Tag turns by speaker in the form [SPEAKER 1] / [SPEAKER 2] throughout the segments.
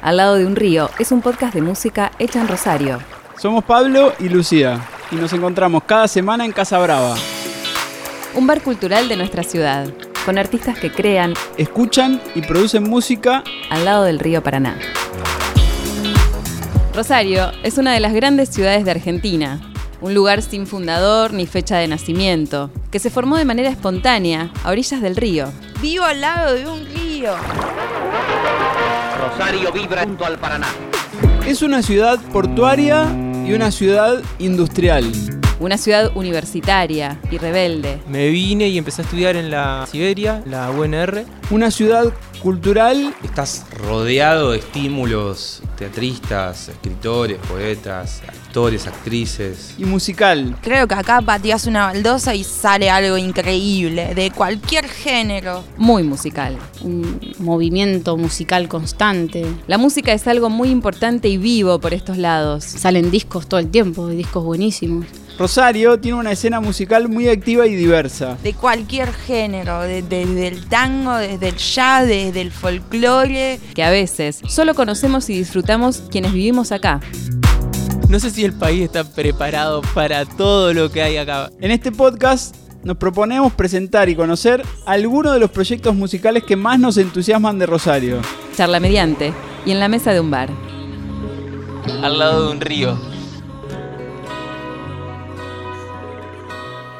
[SPEAKER 1] Al lado de un río es un podcast de música hecha en Rosario.
[SPEAKER 2] Somos Pablo y Lucía y nos encontramos cada semana en Casa Brava.
[SPEAKER 1] Un bar cultural de nuestra ciudad, con artistas que crean,
[SPEAKER 2] Escuchan y producen música
[SPEAKER 1] al lado del río Paraná. Rosario es una de las grandes ciudades de Argentina, un lugar sin fundador ni fecha de nacimiento, que se formó de manera espontánea a orillas del río.
[SPEAKER 3] Vivo al lado de un río.
[SPEAKER 4] Vibra junto al Paraná.
[SPEAKER 2] es una ciudad portuaria y una ciudad industrial.
[SPEAKER 1] Una ciudad universitaria y rebelde.
[SPEAKER 5] Me vine y empecé a estudiar en la Siberia, la UNR.
[SPEAKER 2] Una ciudad cultural
[SPEAKER 6] Estás rodeado de estímulos, teatristas, escritores, poetas, actores, actrices.
[SPEAKER 2] y musical.
[SPEAKER 3] Creo que acá pateas una baldosa y sale algo increíble, de cualquier género.
[SPEAKER 1] Muy musical.
[SPEAKER 7] un movimiento musical constante.
[SPEAKER 1] La música es algo muy importante y vivo por estos lados.
[SPEAKER 7] Salen discos todo el tiempo, discos buenísimos.
[SPEAKER 2] Rosario tiene una escena musical muy activa y diversa.
[SPEAKER 3] De cualquier género, de- desde el tango, desde el jazz, desde el folclore.
[SPEAKER 1] que a veces solo conocemos y disfrutamos quienes vivimos acá.
[SPEAKER 5] No sé si el país está preparado para todo lo que hay acá.
[SPEAKER 2] En este podcast nos proponemos presentar y conocer algunos de los proyectos musicales que más nos entusiasman de Rosario.
[SPEAKER 1] Charla mediante y en la mesa de un bar.
[SPEAKER 5] Al lado de un río.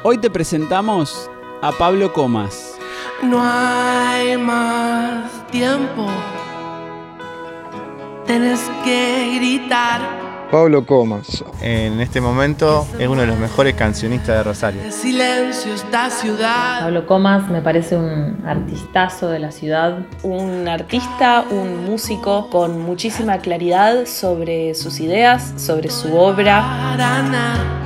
[SPEAKER 2] Hoy te presentamos a Pablo Comas.
[SPEAKER 8] No hay más tiempo. Tienes que gritar.
[SPEAKER 9] Pablo Comas,
[SPEAKER 10] En este momento es uno de los mejores cancionistas de Rosario.
[SPEAKER 8] El silencio esta ciudad.
[SPEAKER 11] Pablo Comas me parece un artistazo de la ciudad.
[SPEAKER 12] un artista, un músico con muchísima claridad sobre sus ideas, sobre su obra.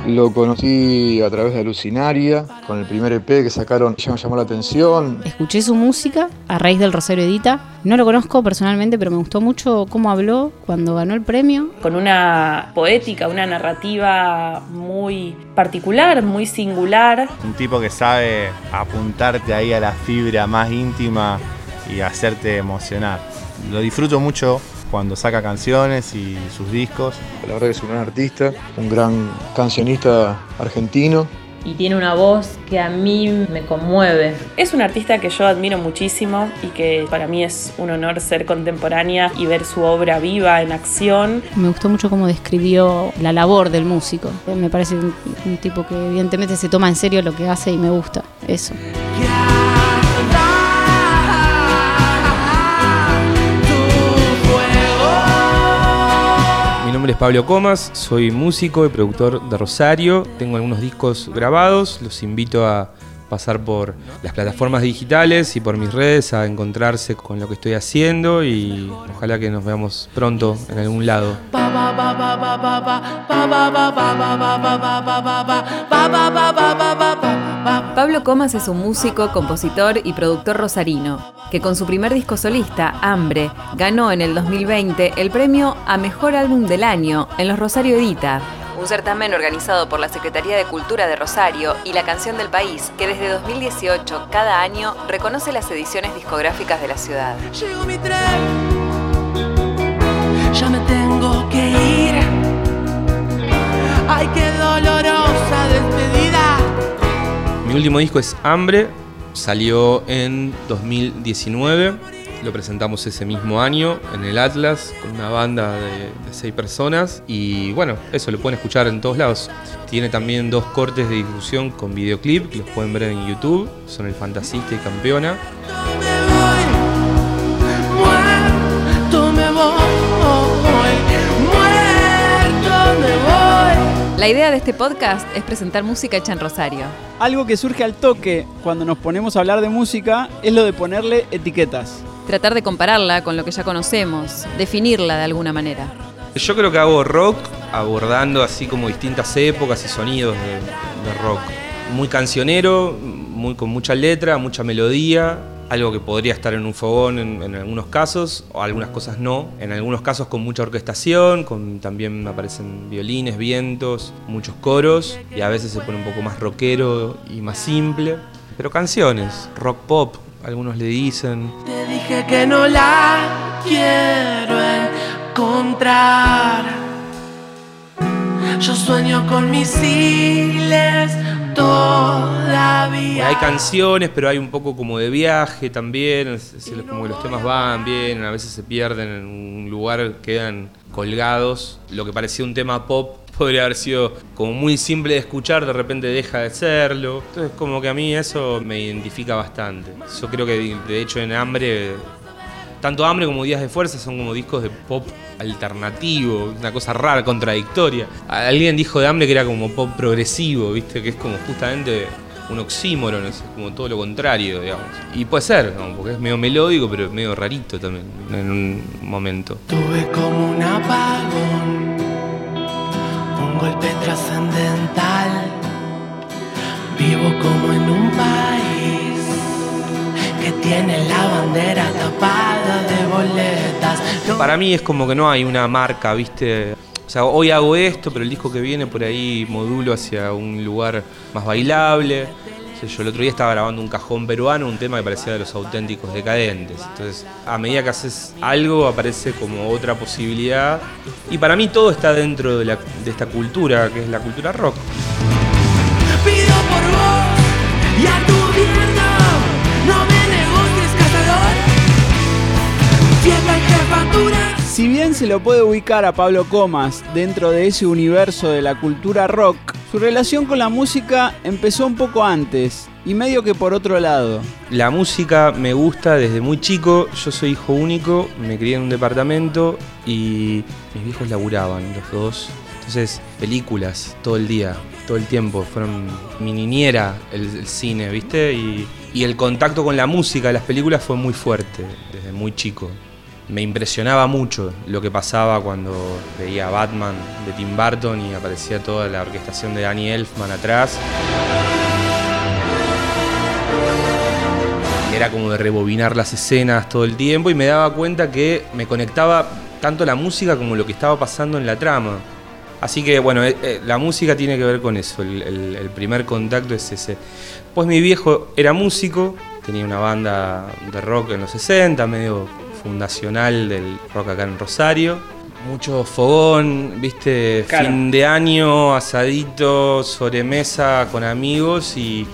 [SPEAKER 9] Lo conocí a través de Alucinaria, con el primer EP que sacaron, ya me llamó la atención.
[SPEAKER 7] Escuché su música a raíz del Rosario Edita. No lo conozco personalmente, pero me gustó mucho cómo habló cuando ganó el premio.
[SPEAKER 12] con una poética, una narrativa muy particular, muy singular.
[SPEAKER 10] Un tipo que sabe apuntarte ahí a la fibra más íntima y hacerte emocionar. Lo disfruto mucho cuando saca canciones y sus discos.
[SPEAKER 9] La verdad que es un gran artista, un gran cancionista argentino.
[SPEAKER 11] Y tiene una voz que a mí me conmueve.
[SPEAKER 12] Es un artista que yo admiro muchísimo y que para mí es un honor ser contemporánea y ver su obra viva en acción.
[SPEAKER 7] Me gustó mucho cómo describió la labor del músico. Me parece un, un tipo que evidentemente se toma en serio lo que hace y me gusta. Eso.
[SPEAKER 6] Nombre es Pablo Comas, soy músico y productor de Rosario. Tengo algunos discos grabados, los invito a pasar por las plataformas digitales y por mis redes a encontrarse con lo que estoy haciendo y ojalá que nos veamos pronto en algún lado.
[SPEAKER 1] Pablo Comas es un músico, compositor y productor rosarino, que con su primer disco solista, Hambre, ganó en el 2020 el premio a Mejor Álbum del Año en los Rosario Edita. Un certamen organizado por la Secretaría de Cultura de Rosario y la Canción del País, que desde 2018 cada año reconoce las ediciones discográficas de la ciudad.
[SPEAKER 8] Llegó mi tren. Ya me tengo que ir. Ay, qué dolorosa despedida.
[SPEAKER 6] Mi último disco es Hambre, salió en 2019, lo presentamos ese mismo año en el Atlas con una banda de, de seis personas y bueno, eso lo pueden escuchar en todos lados. Tiene también dos cortes de difusión con videoclip que los pueden ver en YouTube, son El Fantasista y Campeona.
[SPEAKER 1] La idea de este podcast es presentar música hecha en Rosario.
[SPEAKER 2] Algo que surge al toque cuando nos ponemos a hablar de música es lo de ponerle etiquetas.
[SPEAKER 1] Tratar de compararla con lo que ya conocemos, definirla de alguna manera.
[SPEAKER 6] Yo creo que hago rock abordando así como distintas épocas y sonidos de, rock. Muy cancionero, muy, con mucha letra, mucha melodía, algo que podría estar en un fogón en, en algunos casos, o algunas cosas no. En algunos casos con mucha orquestación, con, también aparecen violines, vientos, muchos coros, y a veces se pone un poco más rockero y más simple. Pero canciones, rock pop, algunos le dicen.
[SPEAKER 8] Te dije que no la quiero en encontrar. Yo sueño con misiles todavía.
[SPEAKER 6] Hay canciones, pero hay un poco como de viaje también, como que los temas van bien, a veces se pierden en un lugar, quedan colgados. Lo que parecía un tema pop podría haber sido como muy simple de escuchar, de repente deja de serlo. Entonces como que a mí eso me identifica bastante. Yo creo que de hecho en Hambre, tanto Hambre como Días de Fuerza son como discos de pop alternativo, una cosa rara, contradictoria. Alguien dijo de Hambre que era como pop progresivo, ¿viste? Que es como justamente un oxímoron, es como todo lo contrario, digamos. Y puede ser, ¿no? porque es medio melódico, pero medio rarito también en un momento.
[SPEAKER 8] Tuve como un apagón, golpe trascendental. Vivo como en un país que tiene la bandera tapada de boletas. No
[SPEAKER 6] Para mí es como que no hay una marca, ¿viste? O sea, hoy hago esto, pero el disco que viene por ahí modulo hacia un lugar más bailable. Yo el otro día estaba grabando un cajón peruano, un tema que parecía de los auténticos decadentes. Entonces, a medida que haces algo, aparece como otra posibilidad. Y para mí todo está dentro de, la- de esta cultura, que es la cultura rock.
[SPEAKER 8] pido por vos y a tu gobierno. No me negocies, cazador. Fiesta en jefatura.
[SPEAKER 2] Si bien se lo puede ubicar a Pablo Comas dentro de ese universo de la cultura rock, su relación con la música empezó un poco antes y medio que por otro lado.
[SPEAKER 6] La música me gusta desde muy chico, yo soy hijo único, me crié en un departamento y mis viejos laburaban los dos. Entonces, películas todo el día, todo el tiempo, fueron mi niñera el, cine, ¿viste? Y, y el contacto con la música las películas fue muy fuerte desde muy chico. Me impresionaba mucho lo que pasaba cuando veía Batman de Tim Burton y aparecía toda la orquestación de Danny Elfman atrás. Era como de rebobinar las escenas todo el tiempo y me daba cuenta que me conectaba tanto la música como lo que estaba pasando en la trama. Así que bueno, eh, eh, la música tiene que ver con eso, el, primer contacto es ese. Pues mi viejo era músico, tenía una banda de rock en los 60, medio fundacional del rock acá en Rosario. Mucho fogón, viste,
[SPEAKER 2] Claro.
[SPEAKER 6] fin de año, asadito, sobremesa con amigos y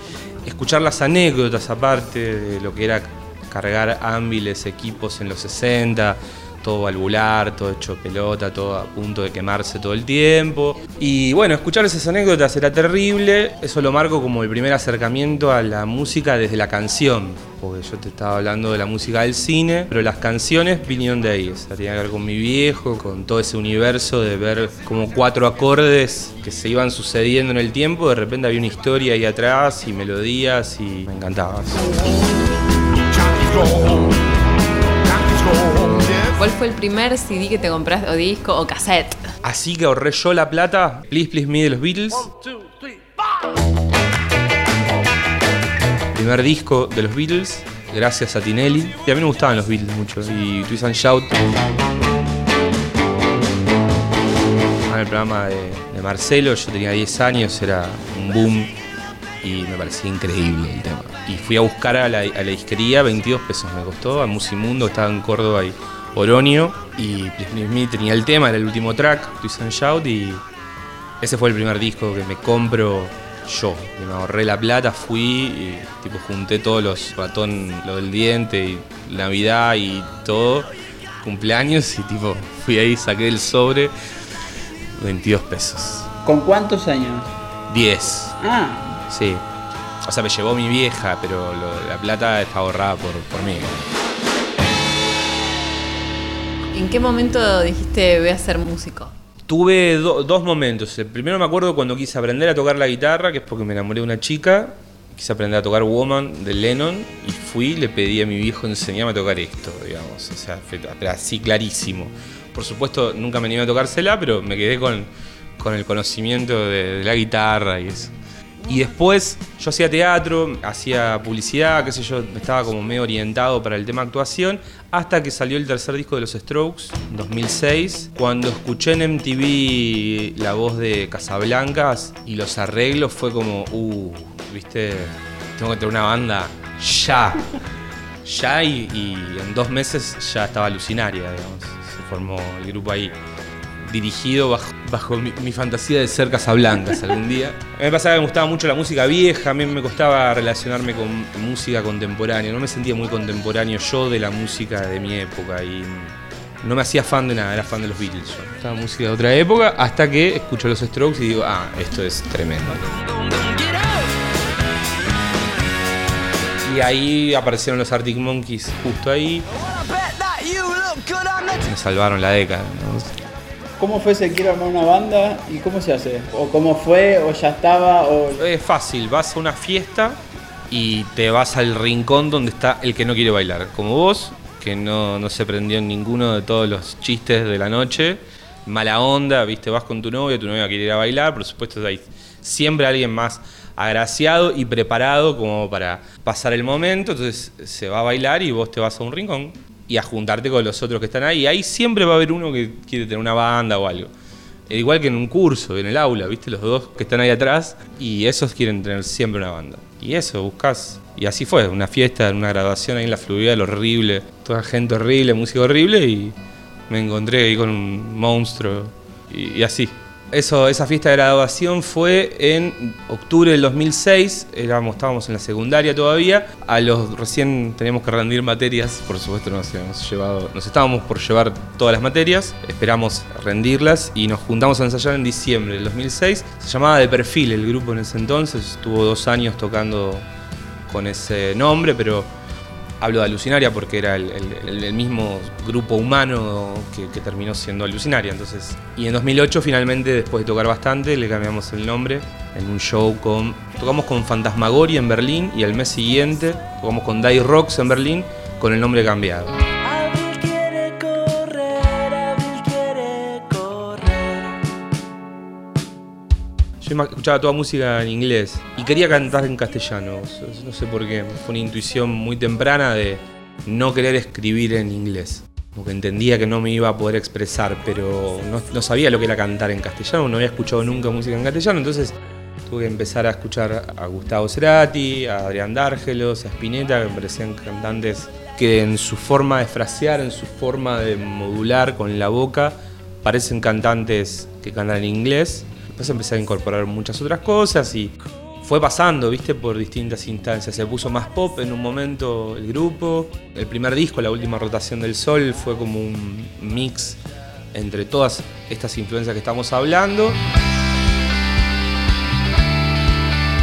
[SPEAKER 6] escuchar las anécdotas aparte de lo que era cargar ámbiles, equipos en los 60, todo valvular, todo hecho pelota, todo a punto de quemarse todo el tiempo. Y bueno, escuchar esas anécdotas era terrible, eso lo marco como el primer acercamiento a la música desde la canción, porque yo te estaba hablando de la música del cine, pero las canciones vinieron de ahí, o sea, tenía que ver con mi viejo, con todo ese universo de ver como cuatro acordes que se iban sucediendo en el tiempo, de repente había una historia ahí atrás y melodías y me encantaba.
[SPEAKER 1] ¿Cuál fue el primer CD que te compraste, o disco, o cassette?
[SPEAKER 6] Así que ahorré yo la plata, Please Please Me de los Beatles. Primer disco de los Beatles, gracias a Tinelli. Y a mí me gustaban los Beatles mucho. Y Twist and Shout. En el programa de, de Marcelo, yo tenía 10 años, era un boom y me parecía increíble el tema. Y fui a buscar a la, a la disquería, 22 pesos me costó, a Musimundo, estaba en Córdoba y Oronio. Y Please Please Me tenía el tema, era el último track, Twist and Shout, y ese fue el primer disco que me compro yo. Que me ahorré la plata, fui y tipo junté todos los ratón, lo del diente, y Navidad y todo, cumpleaños, y tipo fui ahí, saqué el sobre, 22 pesos.
[SPEAKER 2] ¿Con cuántos años?
[SPEAKER 6] 10.
[SPEAKER 2] Ah,
[SPEAKER 6] Sí. O sea, me llevó mi vieja, pero lo- la plata está ahorrada por, por mí.
[SPEAKER 1] ¿En qué momento dijiste voy a ser músico?
[SPEAKER 6] Tuve do- dos momentos. El primero me acuerdo cuando quise aprender a tocar la guitarra, que es porque me enamoré de una chica. Quise aprender a tocar Woman de Lennon y fui le pedí a mi viejo enseñarme a tocar esto, digamos. O sea, fue así clarísimo. Por supuesto, nunca me animé a tocársela, pero me quedé con, con el conocimiento de la guitarra y eso. Y después yo hacía teatro, hacía publicidad, qué sé yo, estaba como medio orientado para el tema actuación, hasta que salió el tercer disco de los Strokes, en 2006, cuando escuché en MTV la voz de Casablancas y los arreglos fue como, uh, viste, tengo que tener una banda ya. ya y, y en dos meses ya estaba Alucinaria, digamos. Se formó el grupo ahí dirigido bajo, bajo mi, mi fantasía de ser Casablancas algún día. A mí me pasaba que me gustaba mucho la música vieja, a mí me costaba relacionarme con música contemporánea, no me sentía muy contemporáneo yo de la música de mi época y no me hacía fan de nada, era fan de los Beatles. Yo. Estaba música de otra época hasta que escucho los Strokes y digo, ah, esto es tremendo. Y ahí aparecieron los Arctic Monkeys justo ahí. Me salvaron la década. ¿no?
[SPEAKER 2] ¿Cómo fue se quiere armar una banda y cómo se hace? ¿O cómo fue? ¿O ya estaba? O...
[SPEAKER 6] Es fácil, vas a una fiesta y te vas al rincón donde está el que no quiere bailar. Como vos, que no, no se prendió en ninguno de todos los chistes de la noche. Mala onda, viste, vas con tu novia, tu novia quiere ir a bailar, por supuesto hay siempre alguien más agraciado y preparado como para pasar el momento, entonces se va a bailar y vos te vas a un rincón y a juntarte con los otros que están ahí. Ahí siempre va a haber uno que quiere tener una banda o algo. E Igual que en un curso, en el aula, ¿viste? Los dos que están ahí atrás y esos quieren tener siempre una banda. Y eso, buscas. Y así fue, una fiesta, una graduación ahí en la fluvial horrible, toda gente horrible, música horrible y me encontré ahí con un monstruo y así. Eso, esa fiesta de graduación fue en octubre del 2006, éramos, estábamos en la secundaria todavía, a los recién teníamos que rendir materias, por supuesto nos, habíamos llevado, nos estábamos por llevar todas las materias, esperamos rendirlas y nos juntamos a ensayar en diciembre del 2006, se llamaba De Perfil el grupo en ese entonces, estuvo dos años tocando con ese nombre, pero hablo de Alucinaria porque era el, mismo grupo humano que, que terminó siendo Alucinaria. Entonces, y en 2008 finalmente, después de tocar bastante, le cambiamos el nombre en un show con... Tocamos con Fantasmagoria en Berlín y al mes siguiente tocamos con Die Rocks en Berlín con el nombre cambiado. Yo escuchaba toda música en inglés y quería cantar en castellano. No sé por qué. Fue una intuición muy temprana de no querer escribir en inglés. Como que entendía que no me iba a poder expresar, pero no, no sabía lo que era cantar en castellano. No había escuchado nunca música en castellano. Entonces tuve que empezar a escuchar a Gustavo Cerati, a Adrián Dárgelos, a Spinetta, que me parecían cantantes que en su forma de frasear, en su forma de modular con la boca, parecen cantantes que cantan en inglés. Después empecé a incorporar muchas otras cosas y fue pasando, viste, por distintas instancias. Se puso más pop en un momento el grupo. El primer disco, La Última Rotación del Sol, fue como un mix entre todas estas influencias que estamos hablando.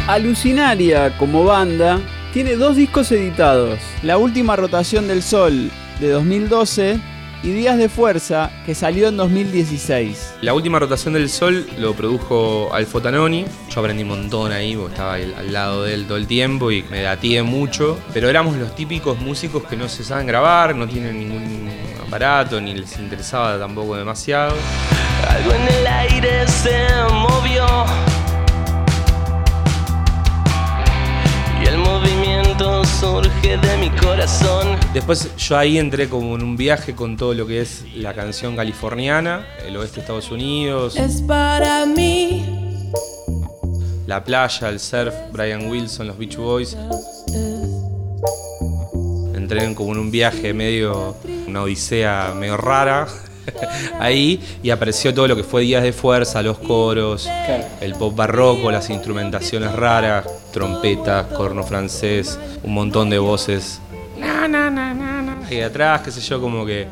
[SPEAKER 2] Alucinaria, como banda, tiene dos discos editados. La última rotación del Sol, de 2012, y Días de Fuerza, que salió en 2016.
[SPEAKER 6] La última rotación del sol lo produjo Alfo Tanoni. Yo aprendí un montón ahí, porque estaba al lado de él todo el tiempo y me datié mucho. Pero éramos los típicos músicos que no se saben grabar, no tienen ningún aparato, ni les interesaba tampoco demasiado.
[SPEAKER 8] Algo en el aire se movió. Surge de mi corazón.
[SPEAKER 6] Después yo ahí entré como en un viaje con todo lo que es la canción californiana, el oeste de Estados Unidos,
[SPEAKER 8] Es para mí.
[SPEAKER 6] la playa, el surf, Brian Wilson, los Beach Boys. Entré en como en un viaje medio, una odisea medio rara ahí y apareció todo lo que fue Días de Fuerza, los coros, el pop barroco, las instrumentaciones raras, trompetas, corno francés, un montón de voces. Ahí atrás, qué sé yo, como que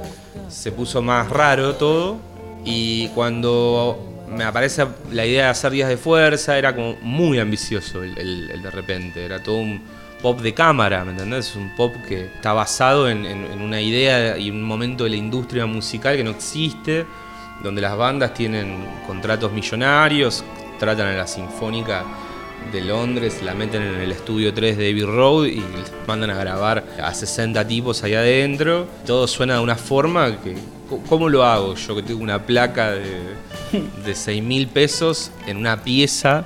[SPEAKER 6] se puso más raro todo. Y cuando me aparece la idea de hacer días de fuerza, era como muy ambicioso el, de repente. Era todo un pop de cámara, ¿me entendés? Un pop que está basado en, una idea y un momento de la industria musical que no existe, donde las bandas tienen contratos millonarios, tratan a la sinfónica de Londres, la meten en el estudio 3 de Abbey Road y mandan a grabar a 60 tipos ahí adentro. Todo suena de una forma que. ¿Cómo lo hago? Yo que tengo una placa de, de 6 mil pesos en una pieza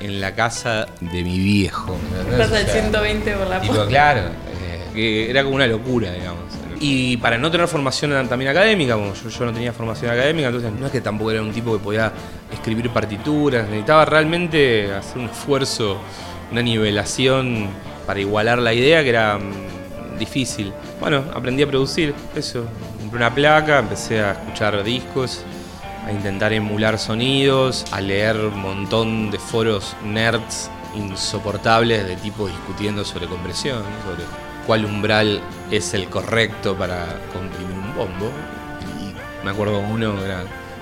[SPEAKER 6] en la casa de mi viejo.
[SPEAKER 12] Estás al
[SPEAKER 6] O sea,
[SPEAKER 12] 120 por la puerta.
[SPEAKER 6] claro, eh, que era como una locura, digamos. Y para no tener formación también académica, como yo, yo no tenía formación académica, entonces no es que tampoco era un tipo que podía escribir partituras, necesitaba realmente hacer un esfuerzo, una nivelación para igualar la idea, que era mm, difícil. Bueno, aprendí a producir, eso. Compré una placa, empecé a escuchar discos, a intentar emular sonidos, a leer un montón de foros nerds insoportables de tipo discutiendo sobre compresión, sobre cuál umbral es el correcto para comprimir un bombo. Y me acuerdo uno,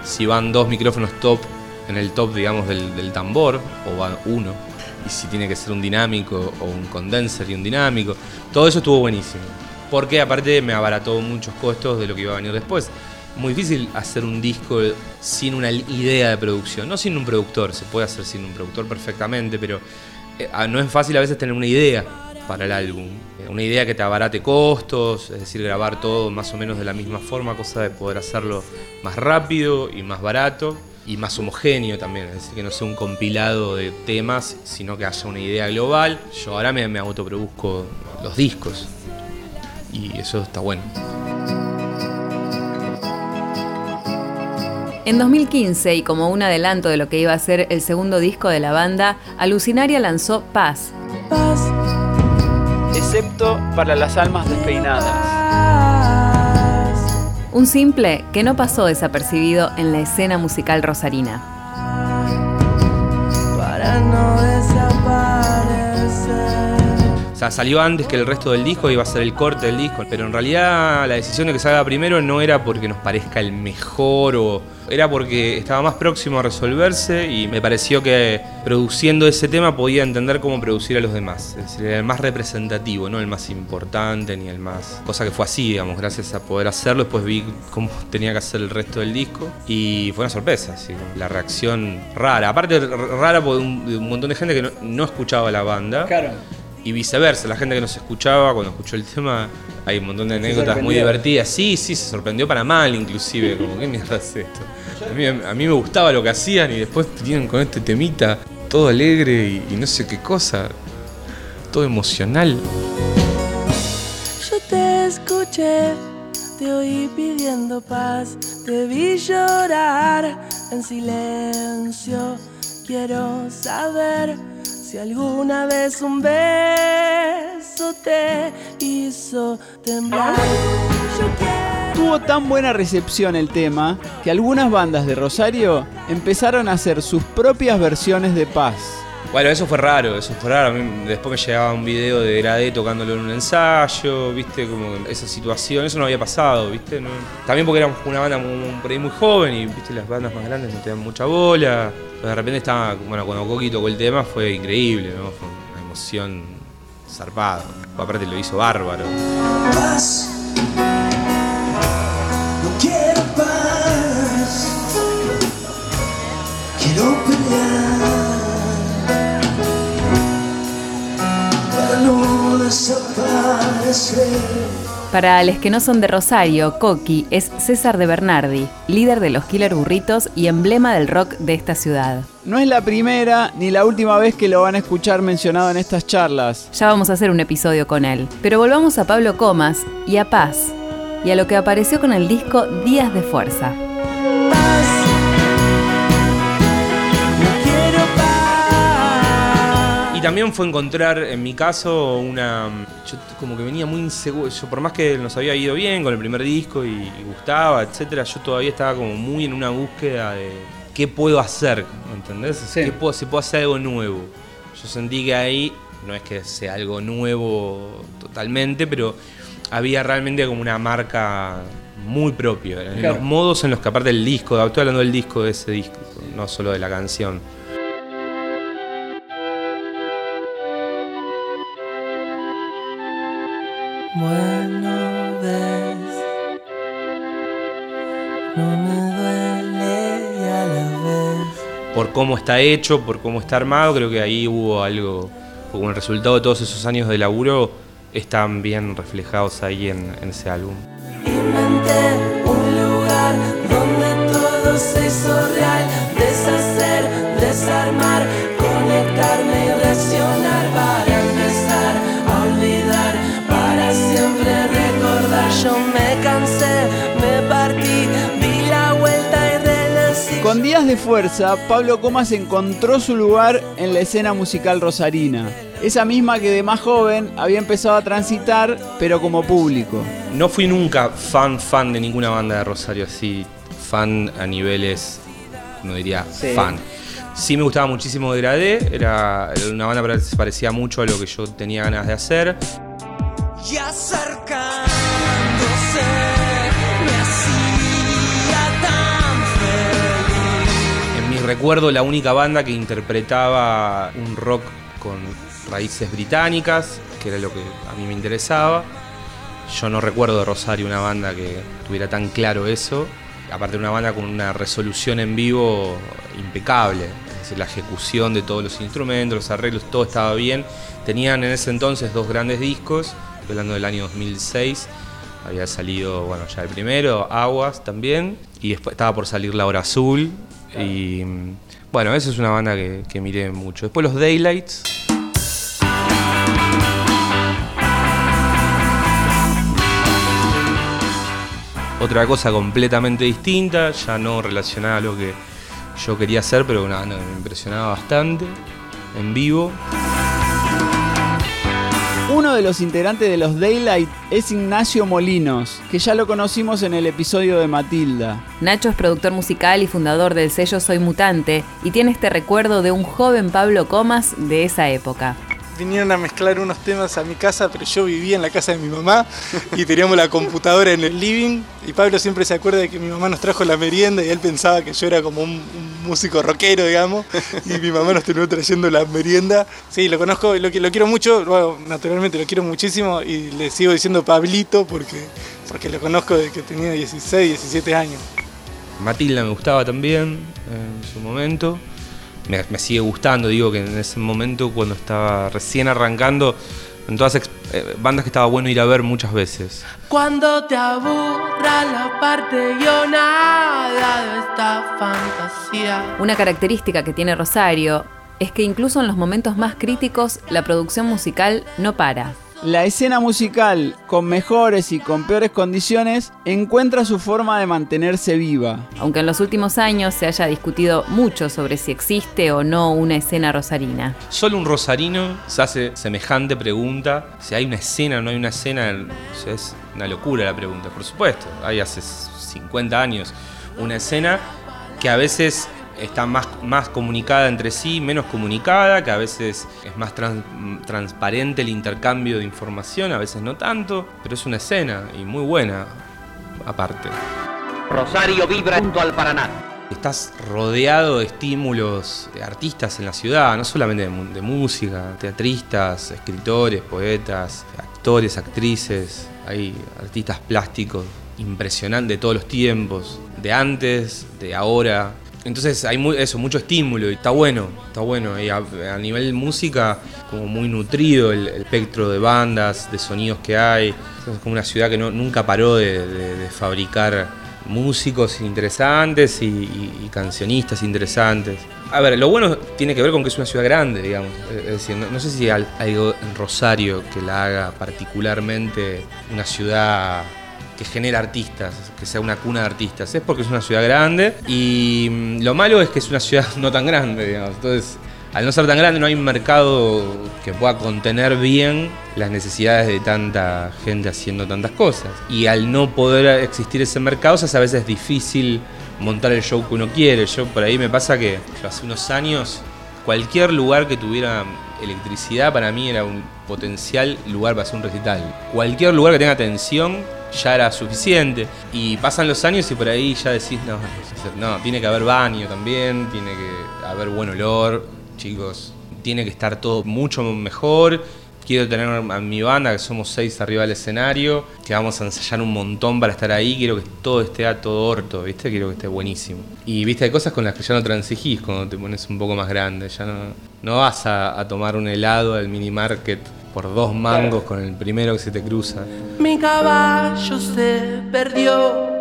[SPEAKER 6] si van dos micrófonos top en el top, digamos, del, del tambor, o va uno, y si tiene que ser un dinámico o un condenser y un dinámico. Todo eso estuvo buenísimo. Porque aparte me abarató muchos costos de lo que iba a venir después. Muy difícil hacer un disco sin una idea de producción, no sin un productor, se puede hacer sin un productor perfectamente, pero eh, no es fácil a veces tener una idea para el álbum. Eh, Una idea que te abarate costos, es decir, grabar todo más o menos de la misma forma, cosa de poder hacerlo más rápido y más barato y más homogéneo también, es decir, que no sea un compilado de temas, sino que haya una idea global. Yo ahora me, me autoproduzco los discos y eso está bueno.
[SPEAKER 1] En 2015, y como un adelanto de lo que iba a ser el segundo disco de la banda, Alucinaria lanzó Paz.
[SPEAKER 2] Excepto para las almas despeinadas.
[SPEAKER 1] Un simple que no pasó desapercibido en la escena musical rosarina.
[SPEAKER 8] Para no
[SPEAKER 6] salió antes que el resto del disco, iba a ser el corte del disco, pero en realidad la decisión de que salga primero no era porque nos parezca el mejor o era porque estaba más próximo a resolverse y me pareció que produciendo ese tema podía entender cómo producir a los demás. Es decir, era el más representativo, no el más importante ni el más... Cosa que fue así, digamos, gracias a poder hacerlo. Después vi cómo tenía que hacer el resto del disco y fue una sorpresa, la reacción rara. Aparte, rara por un, un montón de gente que no, no escuchaba la banda.
[SPEAKER 2] Claro.
[SPEAKER 6] Y viceversa, la gente que nos escuchaba cuando escuchó el tema, hay un montón de anécdotas muy divertidas. Sí, sí, se sorprendió para mal inclusive, como, ¿qué mierda es esto? A mí, a mí me gustaba lo que hacían y después vinieron con este temita, todo alegre y, y no sé qué cosa, todo emocional.
[SPEAKER 8] Yo te escuché, te oí pidiendo paz, te vi llorar en silencio. Quiero saber si alguna vez un beso te hizo temblar.
[SPEAKER 2] Tuvo tan buena recepción el tema que algunas bandas de Rosario empezaron a hacer sus propias versiones de Paz.
[SPEAKER 6] Bueno, eso fue raro, eso fue raro. Después me llegaba un video de Gradé tocándolo en un ensayo, viste, como esa situación, eso no había pasado, viste. También porque éramos una banda muy, ahí muy joven y, viste, las bandas más grandes no te dan mucha bola. Pero de repente estaba, bueno, cuando Coqui tocó el tema fue increíble, ¿no? Fue una emoción zarpada. Aparte lo hizo bárbaro.
[SPEAKER 8] Para
[SPEAKER 1] los que no son de Rosario, Coqui es César de Bernardi, líder de los Killer Burritos y emblema del rock de esta ciudad.
[SPEAKER 2] No es la primera ni la última vez que lo van a escuchar mencionado en estas charlas.
[SPEAKER 1] Ya vamos a hacer un episodio con él. Pero volvamos a Pablo Comas y a Paz, y a lo que apareció con el disco Días de Fuerza.
[SPEAKER 6] También fue encontrar, en mi caso, una. Yo como que venía muy inseguro. Yo, por más que nos había ido bien con el primer disco y, y gustaba, etcétera, yo todavía estaba como muy en una búsqueda de qué puedo hacer, ¿entendés? ¿Qué puedo, si puedo hacer algo nuevo. Yo sentí que ahí, no es que sea algo nuevo totalmente, pero había realmente como una marca muy propia. En
[SPEAKER 2] Claro.
[SPEAKER 6] los modos en los que aparte del disco, estoy hablando del disco de ese disco, no solo de la canción.
[SPEAKER 8] Bueno, ves, no me duele y a la vez.
[SPEAKER 6] por cómo está hecho, por cómo está armado, creo que ahí hubo algo, como el resultado de todos esos años de laburo, están bien reflejados ahí en, en ese álbum.
[SPEAKER 8] Inventé un lugar donde todo se hizo real. Deshacer, desarmar, conectarme
[SPEAKER 2] Con Días de Fuerza, Pablo Comas encontró su lugar en la escena musical rosarina. esa misma que de más joven había empezado a transitar, pero como público.
[SPEAKER 6] No fui nunca fan, fan de ninguna banda de Rosario, así, fan a niveles, no diría
[SPEAKER 2] Sí.
[SPEAKER 6] fan. Sí me gustaba muchísimo Degradé, era, era una banda que se parecía mucho a lo que yo tenía ganas de hacer.
[SPEAKER 8] Y
[SPEAKER 6] recuerdo, la única banda que interpretaba un rock con raíces británicas, que era lo que a mí me interesaba. Yo no recuerdo de Rosario una banda que tuviera tan claro eso. Aparte de una banda con una resolución en vivo impecable. Decir, la ejecución de todos los instrumentos, los arreglos, todo estaba bien. Tenían en ese entonces dos grandes discos, hablando del año 2006. Había salido, bueno, ya el primero, Aguas también. Y después estaba por salir La Hora Azul. Y bueno, esa es una banda que, que miré mucho. Después los Daylights. Otra cosa completamente distinta, ya no relacionada a lo que yo quería hacer, pero banda que me impresionaba bastante en vivo.
[SPEAKER 2] Uno de los integrantes de los Daylight es Ignacio Molinos, que ya lo conocimos en el episodio de Matilda.
[SPEAKER 1] Nacho es productor musical y fundador del sello Soy Mutante y tiene este recuerdo de un joven Pablo Comas de esa época.
[SPEAKER 4] Vinieron a mezclar unos temas a mi casa, pero yo vivía en la casa de mi mamá y teníamos la computadora en el living. Y Pablo siempre se acuerda de que mi mamá nos trajo la merienda y él pensaba que yo era como un, músico rockero, digamos. Y mi mamá nos terminó trayendo la merienda. Sí, lo conozco, lo, lo quiero mucho, bueno, naturalmente lo quiero muchísimo y le sigo diciendo Pablito porque, porque lo conozco desde que tenía 16, 17 años.
[SPEAKER 6] Matilda me gustaba también en su momento. Me, me sigue gustando, digo que en ese momento cuando estaba recién arrancando, en todas eh, bandas que estaba bueno ir a ver muchas veces.
[SPEAKER 8] Cuando te aburra la parte guionada de esta fantasía.
[SPEAKER 1] Una característica que tiene Rosario es que incluso en los momentos más críticos la producción musical no para.
[SPEAKER 2] La escena musical, con mejores y con peores condiciones, encuentra su forma de mantenerse viva.
[SPEAKER 1] Aunque en los últimos años se haya discutido mucho sobre si existe o no una escena rosarina.
[SPEAKER 6] Solo un rosarino se hace semejante pregunta. Si hay una escena o no hay una escena, es una locura la pregunta. Por supuesto, hay hace 50 años una escena que a veces está más, más comunicada entre sí, menos comunicada, que a veces es más tran- transparente el intercambio de información, a veces no tanto, pero es una escena y muy buena aparte.
[SPEAKER 13] Rosario vibra junto al Paraná.
[SPEAKER 6] Estás rodeado de estímulos de artistas en la ciudad, no solamente de, de música, teatristas, escritores, poetas, actores, actrices, hay artistas plásticos impresionantes de todos los tiempos, de antes, de ahora. Entonces hay mu- eso, mucho estímulo y está bueno, está bueno. Y a, nivel música, como muy nutrido el, espectro de bandas, de sonidos que hay. Es como una ciudad que nunca paró de, fabricar músicos interesantes y cancionistas interesantes. A ver, lo bueno tiene que ver con que es una ciudad grande, digamos. Es decir, no, no sé si hay algo en Rosario que la haga particularmente una ciudad que genera artistas, que sea una cuna de artistas. Es porque es una ciudad grande y mm, lo malo es que es una ciudad no tan grande, digamos. Entonces, al no ser tan grande no hay un mercado que pueda contener bien las necesidades de tanta gente haciendo tantas cosas. Y al no poder existir ese mercado hace a veces difícil montar el show que uno quiere. Yo por ahí me pasa que hace unos años cualquier lugar que tuviera electricidad para mí era un potencial lugar para hacer un recital. Cualquier lugar que tenga atención ya era suficiente. Y pasan los años y por ahí ya decís, no, no, tiene que haber baño también, tiene que haber buen olor, chicos, tiene que estar todo mucho mejor. Quiero tener a mi banda, que somos seis arriba del escenario, que vamos a ensayar un montón para estar ahí. Quiero que todo esté a todo orto, ¿viste? Quiero que esté buenísimo. Y viste, hay cosas con las que ya no transigís cuando te pones un poco más grande. Ya no, no vas a, a tomar un helado al mini market por dos mangos con el primero que se te cruza.
[SPEAKER 8] Mi caballo se perdió.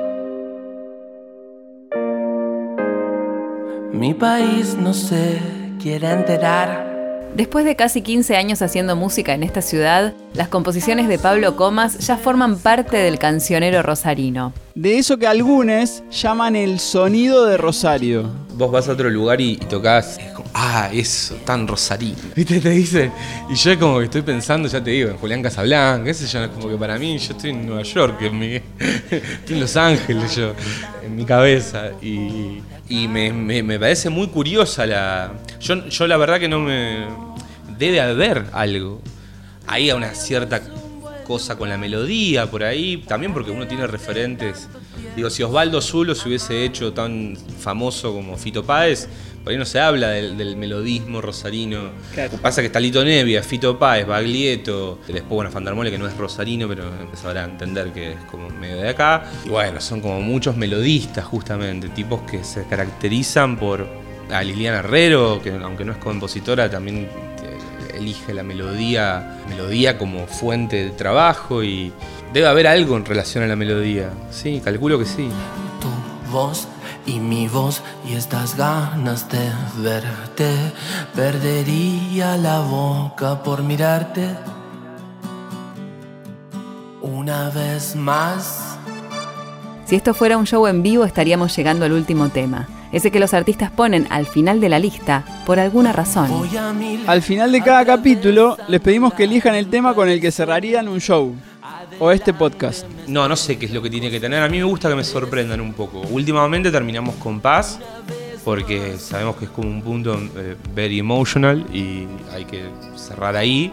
[SPEAKER 8] Mi país no se quiere enterar.
[SPEAKER 1] Después de casi 15 años haciendo música en esta ciudad, las composiciones de Pablo Comas ya forman parte del cancionero rosarino.
[SPEAKER 2] De eso que algunos llaman el sonido de Rosario.
[SPEAKER 6] Vos vas a otro lugar y, y tocas, ah, eso, tan rosarino. ¿Viste? Te dicen. Y yo como que estoy pensando, ya te digo, en Julián Casablanca, ese yo, como que para mí, yo estoy en Nueva York, estoy en Los Ángeles, yo, en mi cabeza. Y, me parece muy curiosa la. Yo, yo la verdad que no me. Debe haber algo. Ahí a una cierta cosa con la melodía por ahí, también porque uno tiene referentes. Digo, si Osvaldo Zulo se hubiese hecho tan famoso como Fito Páez, por ahí no se habla del, del melodismo rosarino. Pasa que está Lito Nevia, Fito Páez, Baglietto, después bueno, Fandarmole que no es rosarino, pero empezará a entender que es como medio de acá. Y bueno, son como muchos melodistas justamente, tipos que se caracterizan por a Liliana Herrero, que aunque no es compositora, también eh, elige la melodía, melodía como fuente de trabajo y debe haber algo en relación a la melodía. Sí, calculo que sí.
[SPEAKER 8] tu voz y mi voz y estas ganas de verte. Perdería la boca por mirarte una vez más.
[SPEAKER 1] Si esto fuera un show en vivo estaríamos llegando al último tema, ese que los artistas ponen al final de la lista por alguna razón.
[SPEAKER 2] Al final de cada capítulo les pedimos que elijan el tema con el que cerrarían un show o este podcast.
[SPEAKER 6] No, no sé qué es lo que tiene que tener. A mí me gusta que me sorprendan un poco. Últimamente terminamos con Paz, porque sabemos que es como un punto eh, very emotional y hay que cerrar ahí.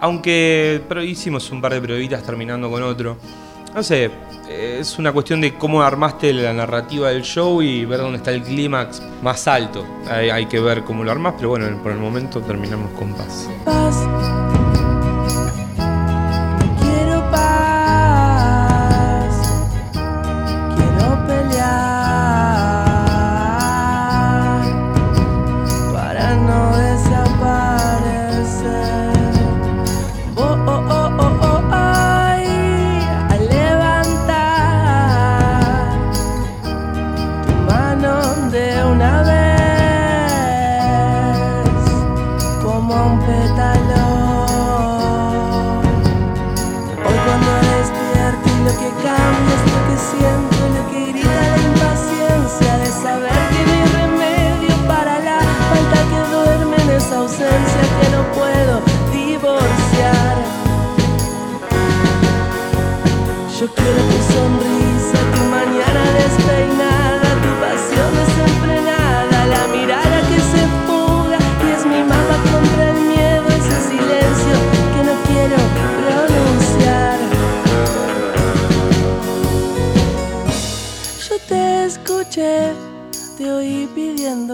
[SPEAKER 6] Aunque pero hicimos un par de pruebitas terminando con otro. No sé, eh, es una cuestión de cómo armaste la narrativa del show y ver dónde está el clímax más alto. Hay, hay que ver cómo lo armás, pero bueno, por el momento terminamos con Paz.
[SPEAKER 8] Paz.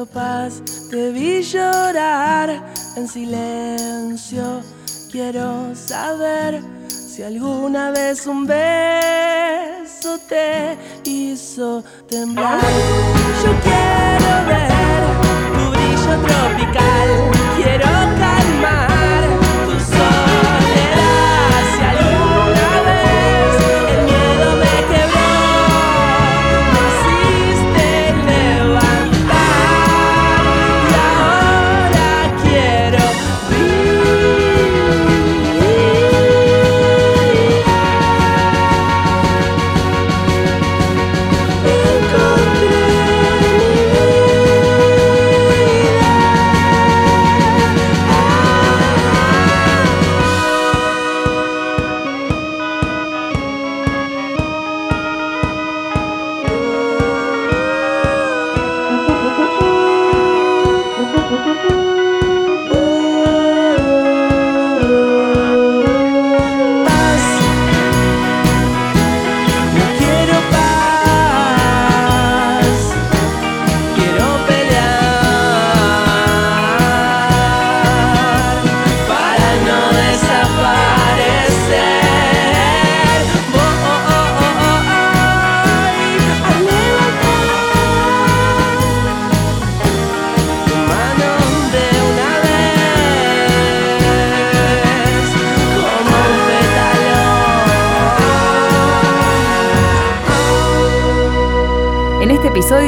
[SPEAKER 8] Te vi llorar en silencio. Quiero saber si alguna vez un beso te hizo temblar. Yo quiero ver tu brillo tropical, quiero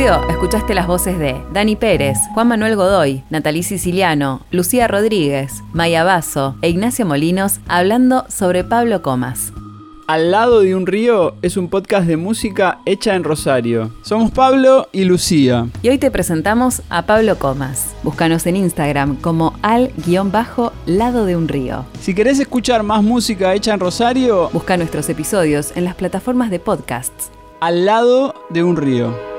[SPEAKER 1] episodio escuchaste las voces de Dani Pérez, Juan Manuel Godoy, Natalí Siciliano, Lucía Rodríguez, Maya Basso e Ignacio Molinos hablando sobre Pablo Comas.
[SPEAKER 2] Al lado de un río es un podcast de música hecha en Rosario. Somos Pablo y Lucía.
[SPEAKER 1] Y hoy te presentamos a Pablo Comas. Búscanos en Instagram como al-lado de un río.
[SPEAKER 2] Si querés escuchar más música hecha en Rosario,
[SPEAKER 1] busca nuestros episodios en las plataformas de podcasts.
[SPEAKER 2] Al lado de un río.